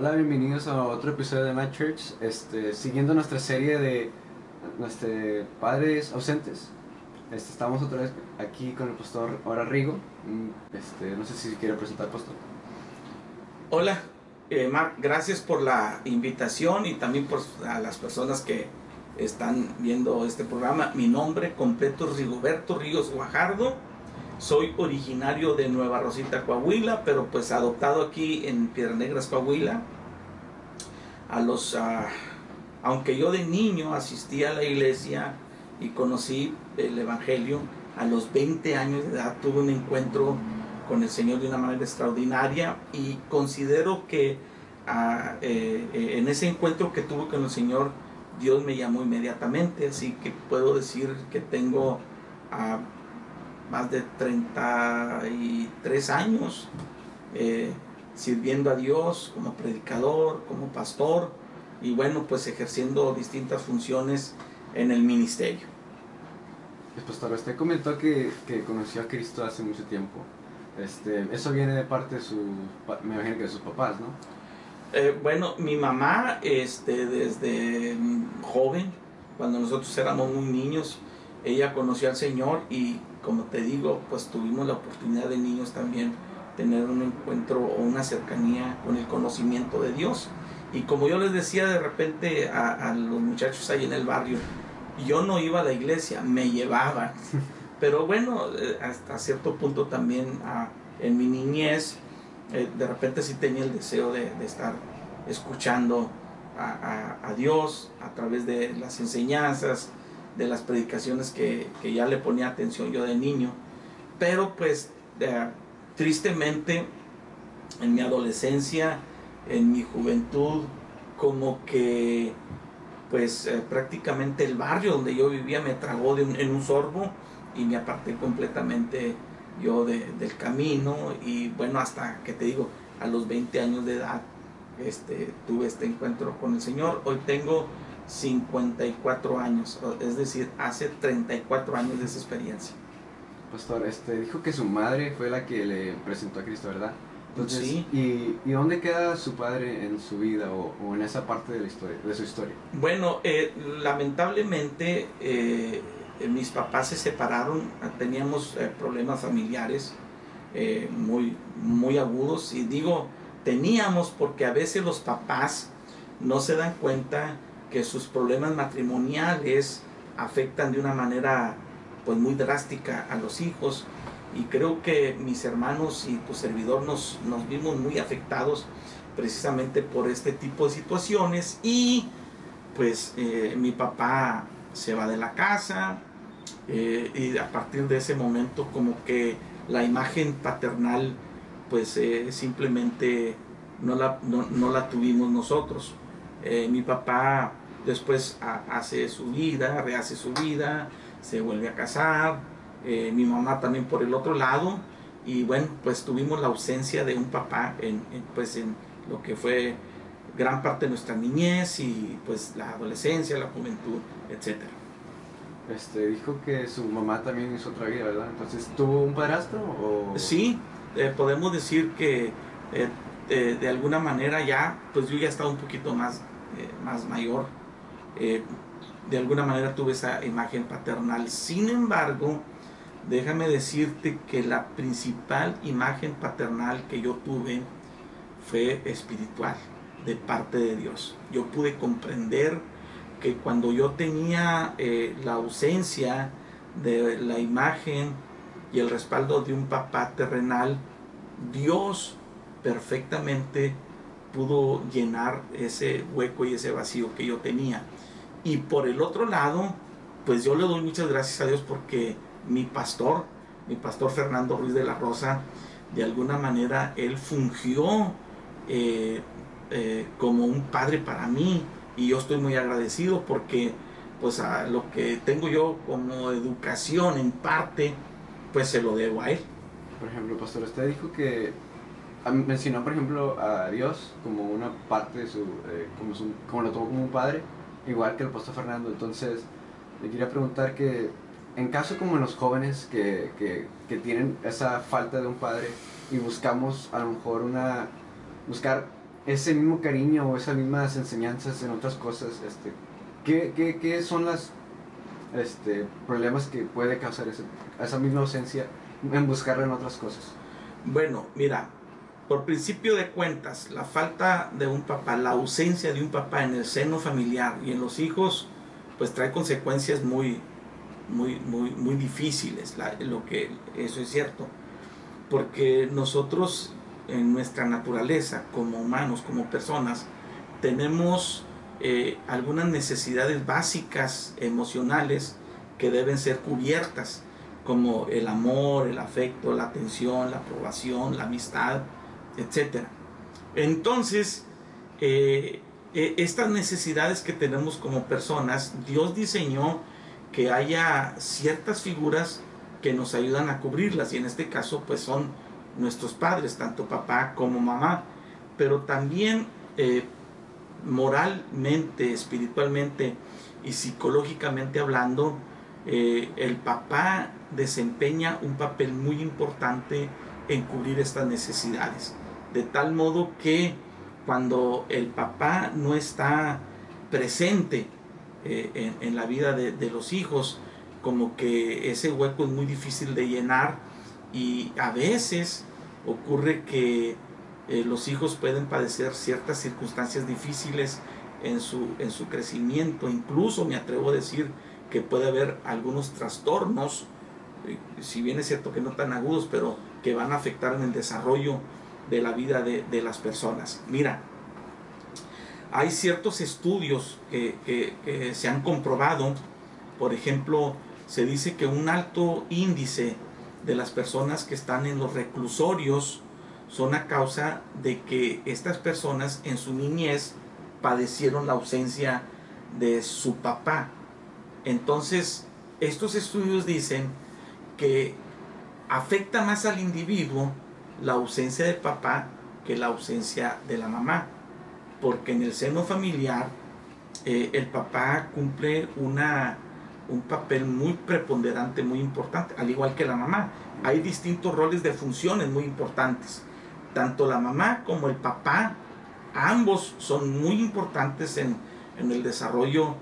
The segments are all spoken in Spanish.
Hola, bienvenidos a otro episodio de My Church, este, siguiendo nuestra serie de nuestros padres ausentes. Este, estamos otra vez aquí con el pastor Ora Rigo. Mm, Este, no sé si quiere presentar pastor. Hola, eh, Mark, gracias por la invitación y también por a las personas que están viendo este programa. Mi nombre completo es Rigoberto Ríos Guajardo. Soy originario de Nueva Rosita, Coahuila, pero pues adoptado aquí en Piedras Negras, Coahuila. A los, ah, aunque yo de niño asistí a la iglesia y conocí el Evangelio, a los 20 años de edad tuve un encuentro con el Señor de una manera extraordinaria y considero que ah, eh, eh, en ese encuentro que tuve con el Señor, Dios me llamó inmediatamente, así que puedo decir que tengo ah, más de 33 años eh, sirviendo a Dios como predicador, como pastor y bueno, pues ejerciendo distintas funciones en el ministerio. Pues, pastor, usted comentó que, que conoció a Cristo hace mucho tiempo. Este, eso viene de parte de sus, me imagino que de sus papás, ¿no? Eh, bueno, mi mamá, este, desde mm, joven, cuando nosotros éramos muy niños, ella conoció al Señor y, como te digo, pues tuvimos la oportunidad de niños también tener un encuentro o una cercanía con el conocimiento de Dios. Y como yo les decía de repente a, a los muchachos ahí en el barrio, yo no iba a la iglesia, me llevaban. Pero bueno, eh, hasta cierto punto también ah, en mi niñez, eh, de repente sí tenía el deseo de, de estar escuchando a, a- a Dios a través de las enseñanzas, de las predicaciones que, que ya le ponía atención yo de niño. Pero pues tristemente en mi adolescencia, en mi juventud, como que pues eh, prácticamente el barrio donde yo vivía me tragó de un- en un sorbo y me aparté completamente yo de- del camino y bueno, hasta que te digo, a los 20 años de edad este, tuve este encuentro con el Señor. Hoy tengo 54 años, es decir, hace 34 años de esa experiencia. Pastor, este, dijo que su madre fue la que le presentó a Cristo, ¿verdad? Entonces, Sí. ¿y, y dónde queda su padre en su vida o, o en esa parte de, la historia, de su historia? Bueno, eh, lamentablemente eh, mis papás se separaron, teníamos eh, problemas familiares eh, muy, muy agudos y digo teníamos porque a veces los papás no se dan cuenta que sus problemas matrimoniales afectan de una manera pues muy drástica a los hijos y creo que mis hermanos y tu servidor nos, nos vimos muy afectados precisamente por este tipo de situaciones y pues eh, mi papá se va de la casa eh, y a partir de ese momento como que la imagen paternal pues eh, simplemente no la, no, no la tuvimos nosotros. Eh, mi papá después ha- hace su vida, rehace su vida, se vuelve a casar, eh, mi mamá también por el otro lado y bueno pues tuvimos la ausencia de un papá en, en, pues en lo que fue gran parte de nuestra niñez y pues la adolescencia, la juventud, etcétera. Este, dijo que su mamá también hizo otra vida, ¿verdad? Entonces, ¿tuvo un padrastro o...? Sí, eh, podemos decir que eh, eh, de alguna manera ya, pues yo ya estaba un poquito más, eh, más mayor, eh, de alguna manera tuve esa imagen paternal. Sin embargo, déjame decirte que la principal imagen paternal que yo tuve fue espiritual, de parte de Dios. Yo pude comprender que cuando yo tenía eh, la ausencia de la imagen y el respaldo de un papá terrenal, Dios perfectamente pudo llenar ese hueco y ese vacío que yo tenía. Y por el otro lado, pues yo le doy muchas gracias a Dios porque mi pastor, mi pastor Fernando Ruiz de la Rosa, de alguna manera él fungió eh, eh, como un padre para mí y yo estoy muy agradecido porque pues a lo que tengo yo como educación en parte pues se lo debo a él. Por ejemplo, pastor, usted dijo que ah, mencionó, por ejemplo, a Dios como una parte de su, eh, como, su- como lo tomó como un padre, igual que el pastor Fernando. Entonces, le quería preguntar que, en caso como en los jóvenes que, que, que tienen esa falta de un padre y buscamos a lo mejor una, buscar ese mismo cariño o esas mismas enseñanzas en otras cosas, este, ¿qué, qué, qué son los este, problemas que puede causar esa misma ausencia en buscarla en otras cosas? Bueno, mira, por principio de cuentas, la falta de un papá, la ausencia de un papá en el seno familiar y en los hijos, pues trae consecuencias muy, muy, muy, muy difíciles, lo que eso es cierto, porque nosotros en nuestra naturaleza, como humanos, como personas, tenemos eh, algunas necesidades básicas emocionales que deben ser cubiertas, como el amor, el afecto, la atención, la aprobación, la amistad, etc. Entonces, eh, eh, estas necesidades que tenemos como personas, Dios diseñó que haya ciertas figuras que nos ayudan a cubrirlas y en este caso pues son nuestros padres, tanto papá como mamá, pero también eh, moralmente, espiritualmente y psicológicamente hablando, eh, el papá desempeña un papel muy importante en cubrir estas necesidades. De tal modo que cuando el papá no está presente eh, en, la vida de, los hijos, como que ese hueco es muy difícil de llenar y a veces ocurre que eh, los hijos pueden padecer ciertas circunstancias difíciles en su, en su crecimiento, incluso me atrevo a decir que puede haber algunos trastornos, eh, si bien es cierto que no tan agudos, pero que van a afectar en el desarrollo de la vida de, las personas. Mira, hay ciertos estudios que, que se han comprobado, por ejemplo, se dice que un alto índice de las personas que están en los reclusorios son a causa de que estas personas en su niñez padecieron la ausencia de su papá. Entonces, estos estudios dicen que afecta más al individuo la ausencia del papá que la ausencia de la mamá, porque en el seno familiar eh, el papá cumple una un papel muy preponderante, muy importante, al igual que la mamá. Hay distintos roles de funciones muy importantes. Tanto la mamá como el papá, ambos son muy importantes en, el desarrollo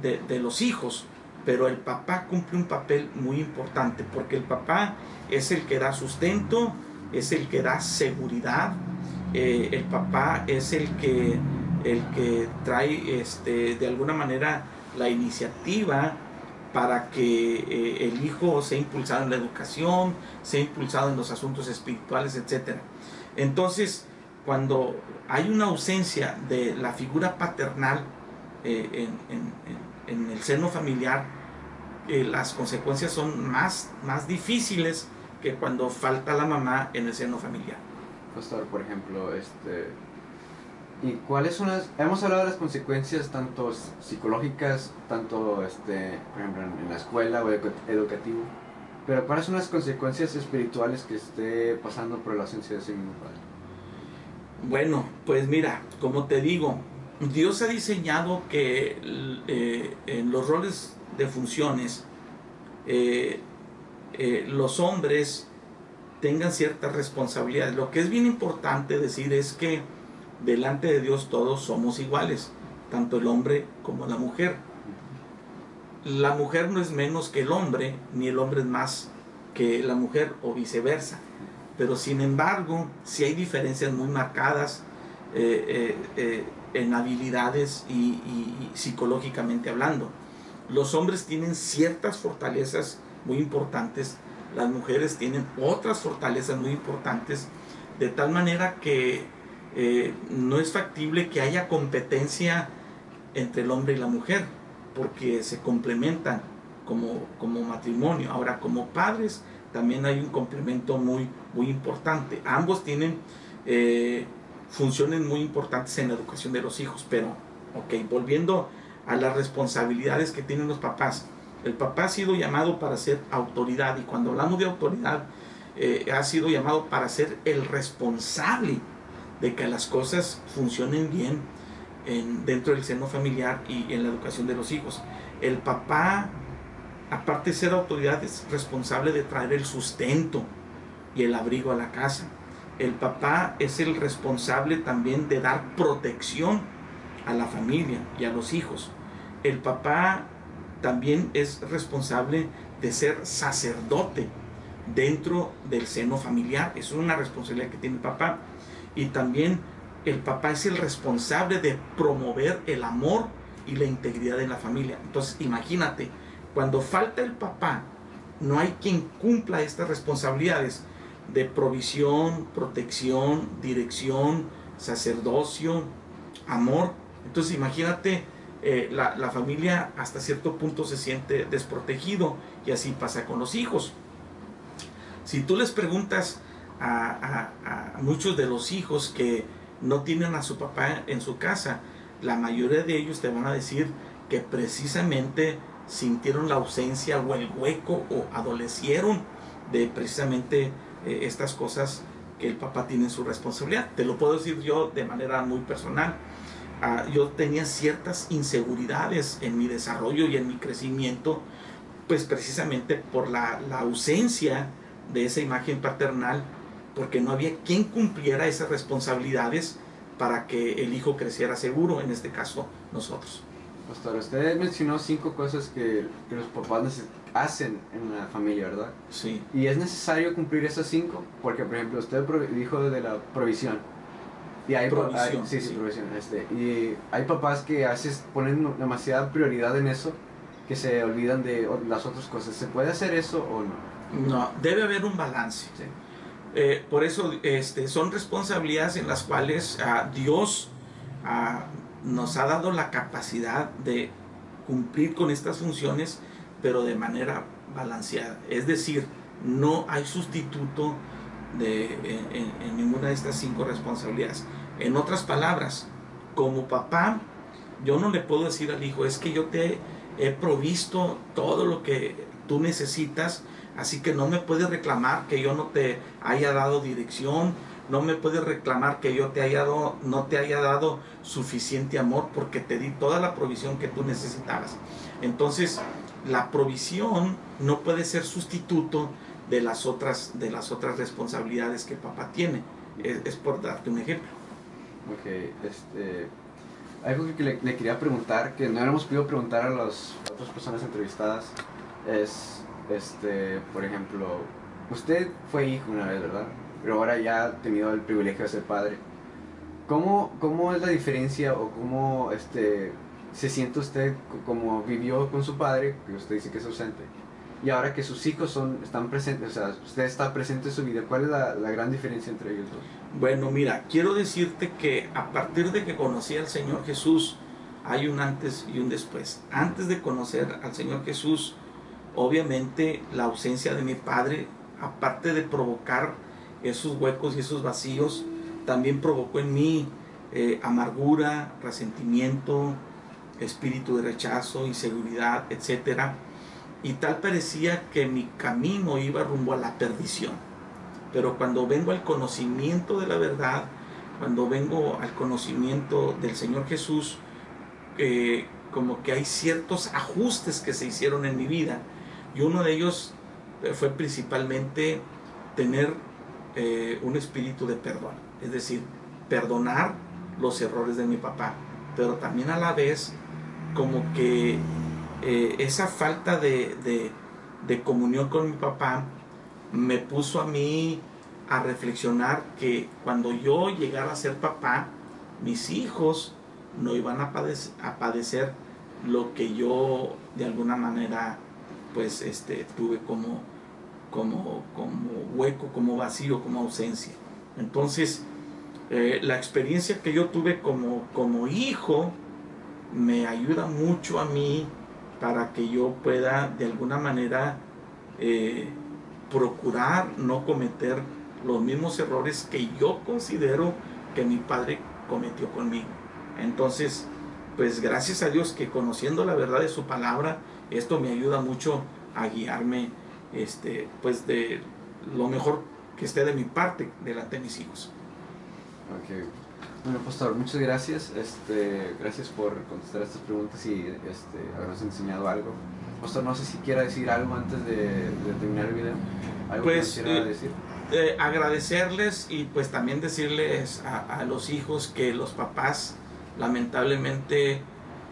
de, los hijos, pero el papá cumple un papel muy importante porque el papá es el que da sustento, es el que da seguridad, eh, el papá es el que, el que trae este, de alguna manera la iniciativa para que eh, el hijo sea impulsado en la educación, sea impulsado en los asuntos espirituales, etc. Entonces, cuando hay una ausencia de la figura paternal eh, en, el seno familiar, las consecuencias son más, más difíciles que cuando falta la mamá en el seno familiar. Pastor, por ejemplo, este, ¿Y cuáles son las, hemos hablado de las consecuencias tanto psicológicas, tanto, este, por ejemplo, en, la escuela o educativo, pero cuáles son las consecuencias espirituales que esté pasando por la ausencia de ese mismo padre? Bueno, pues mira, como te digo, Dios ha diseñado que eh, en los roles de funciones eh, eh, los hombres tengan ciertas responsabilidades. Lo que es bien importante decir es que delante de Dios todos somos iguales, tanto el hombre como la mujer. La mujer no es menos que el hombre, ni el hombre es más que la mujer o viceversa. Pero sin embargo, si hay diferencias muy marcadas eh, eh, en habilidades y, psicológicamente hablando. Los hombres tienen ciertas fortalezas muy importantes, las mujeres tienen otras fortalezas muy importantes, de tal manera que eh, no es factible que haya competencia entre el hombre y la mujer, porque se complementan como, como matrimonio. Ahora, como padres, también hay un complemento muy, muy importante. Ambos tienen eh, funciones muy importantes en la educación de los hijos, pero, ok, volviendo a las responsabilidades que tienen los papás. El papá ha sido llamado para ser autoridad y cuando hablamos de autoridad, eh, ha sido llamado para ser el responsable de que las cosas funcionen bien en, dentro del seno familiar y en la educación de los hijos. El papá, aparte de ser autoridad, es responsable de traer el sustento y el abrigo a la casa. el papá es el responsable también de dar protección a la familia y a los hijos. El papá también es responsable de ser sacerdote dentro del seno familiar. es una responsabilidad que tiene el papá. Y también el papá es el responsable de promover el amor y la integridad en la familia. Entonces, imagínate, cuando falta el papá, no hay quien cumpla estas responsabilidades de provisión, protección, dirección, sacerdocio, amor. Entonces, imagínate, eh, la, familia hasta cierto punto se siente desprotegido y así pasa con los hijos. Si tú les preguntas a, muchos de los hijos que no tienen a su papá en su casa, la mayoría de ellos te van a decir que precisamente sintieron la ausencia o el hueco o adolecieron de precisamente eh, estas cosas que el papá tiene en su responsabilidad. Te lo puedo decir yo de manera muy personal. Ah, yo tenía ciertas inseguridades en mi desarrollo y en mi crecimiento, pues precisamente por la, la ausencia de esa imagen paternal, porque no había quien cumpliera esas responsabilidades para que el hijo creciera seguro, en este caso nosotros. Pastor, usted mencionó cinco cosas que, que los papás hacen en la familia, ¿verdad? Sí. Y es necesario cumplir esas cinco, porque por ejemplo usted dijo de la provisión. Y hay, provisión, sí, sí. Este, y hay papás que haces, ponen demasiada prioridad en eso, que se olvidan de las otras cosas. ¿Se puede hacer eso o no? No, debe haber un balance. Sí. Eh, por eso este, son responsabilidades en las cuales uh, Dios uh, nos ha dado la capacidad de cumplir con estas funciones, pero de manera balanceada. Es decir, no hay sustituto de, en, ninguna de estas cinco responsabilidades. En otras palabras, como papá, yo no le puedo decir al hijo, es que yo te he provisto todo lo que tú necesitas, Así que no me puedes reclamar que yo no te haya dado dirección, no me puedes reclamar que yo te haya no te haya dado suficiente amor porque te di toda la provisión que tú necesitabas. Entonces, la provisión no puede ser sustituto de las otras, de las otras responsabilidades que papá tiene. Es, por darte un ejemplo. Ok, este, algo que le, le, quería preguntar, que no hemos podido preguntar a las otras personas entrevistadas, es este, por ejemplo, usted fue hijo una vez, ¿verdad? Pero ahora ya ha tenido el privilegio de ser padre. ¿Cómo, cómo es la diferencia o cómo este, se siente usted como vivió con su padre, que usted dice que es ausente, y ahora que sus hijos son, están presentes, o sea, usted está presente en su vida, ¿cuál es la, la, gran diferencia entre ellos dos? Bueno, mira, quiero decirte que a partir de que conocí al Señor Jesús, hay un antes y un después. Antes de conocer al Señor Jesús, obviamente la ausencia de mi padre, aparte de provocar esos huecos y esos vacíos, también provocó en mí eh, amargura, resentimiento, espíritu de rechazo, inseguridad, etc. Y tal parecía que mi camino iba rumbo a la perdición. Pero cuando vengo al conocimiento de la verdad, cuando vengo al conocimiento del Señor Jesús, eh, como que hay ciertos ajustes que se hicieron en mi vida y uno de ellos eh, fue principalmente tener eh, un espíritu de perdón, es decir, perdonar los errores de mi papá, pero también a la vez como que eh, esa falta de, de, comunión con mi papá me puso a mí a reflexionar que cuando yo llegara a ser papá, mis hijos no iban a padecer, a padecer lo que yo de alguna manera pues este, tuve como, como, como hueco, como vacío, como ausencia. Entonces, eh, la experiencia que yo tuve como, como hijo me ayuda mucho a mí para que yo pueda de alguna manera eh, procurar no cometer los mismos errores que yo considero que mi padre cometió conmigo. Entonces, pues gracias a Dios que conociendo la verdad de su palabra, esto me ayuda mucho a guiarme este, pues de lo mejor que esté de mi parte delante de mis hijos. Bueno, pastor, muchas gracias. Este, gracias por contestar estas preguntas y este, habernos enseñado algo. Pastor, no sé si quiera decir algo antes de, terminar el video. ¿Algo pues, que quiera eh, decir? eh, agradecerles y pues también decirles a, a, los hijos que los papás lamentablemente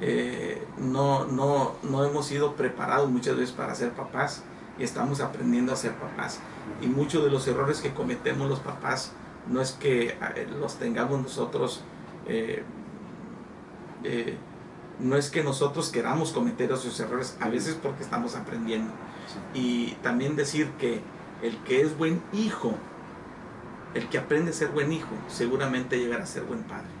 eh, no, no, no hemos sido preparados muchas veces para ser papás y estamos aprendiendo a ser papás. Y muchos de los errores que cometemos los papás no es que eh, los tengamos nosotros, eh, no es que nosotros queramos cometer esos errores, a veces porque estamos aprendiendo. Y también decir que el que es buen hijo, el que aprende a ser buen hijo, seguramente llegará a ser buen padre.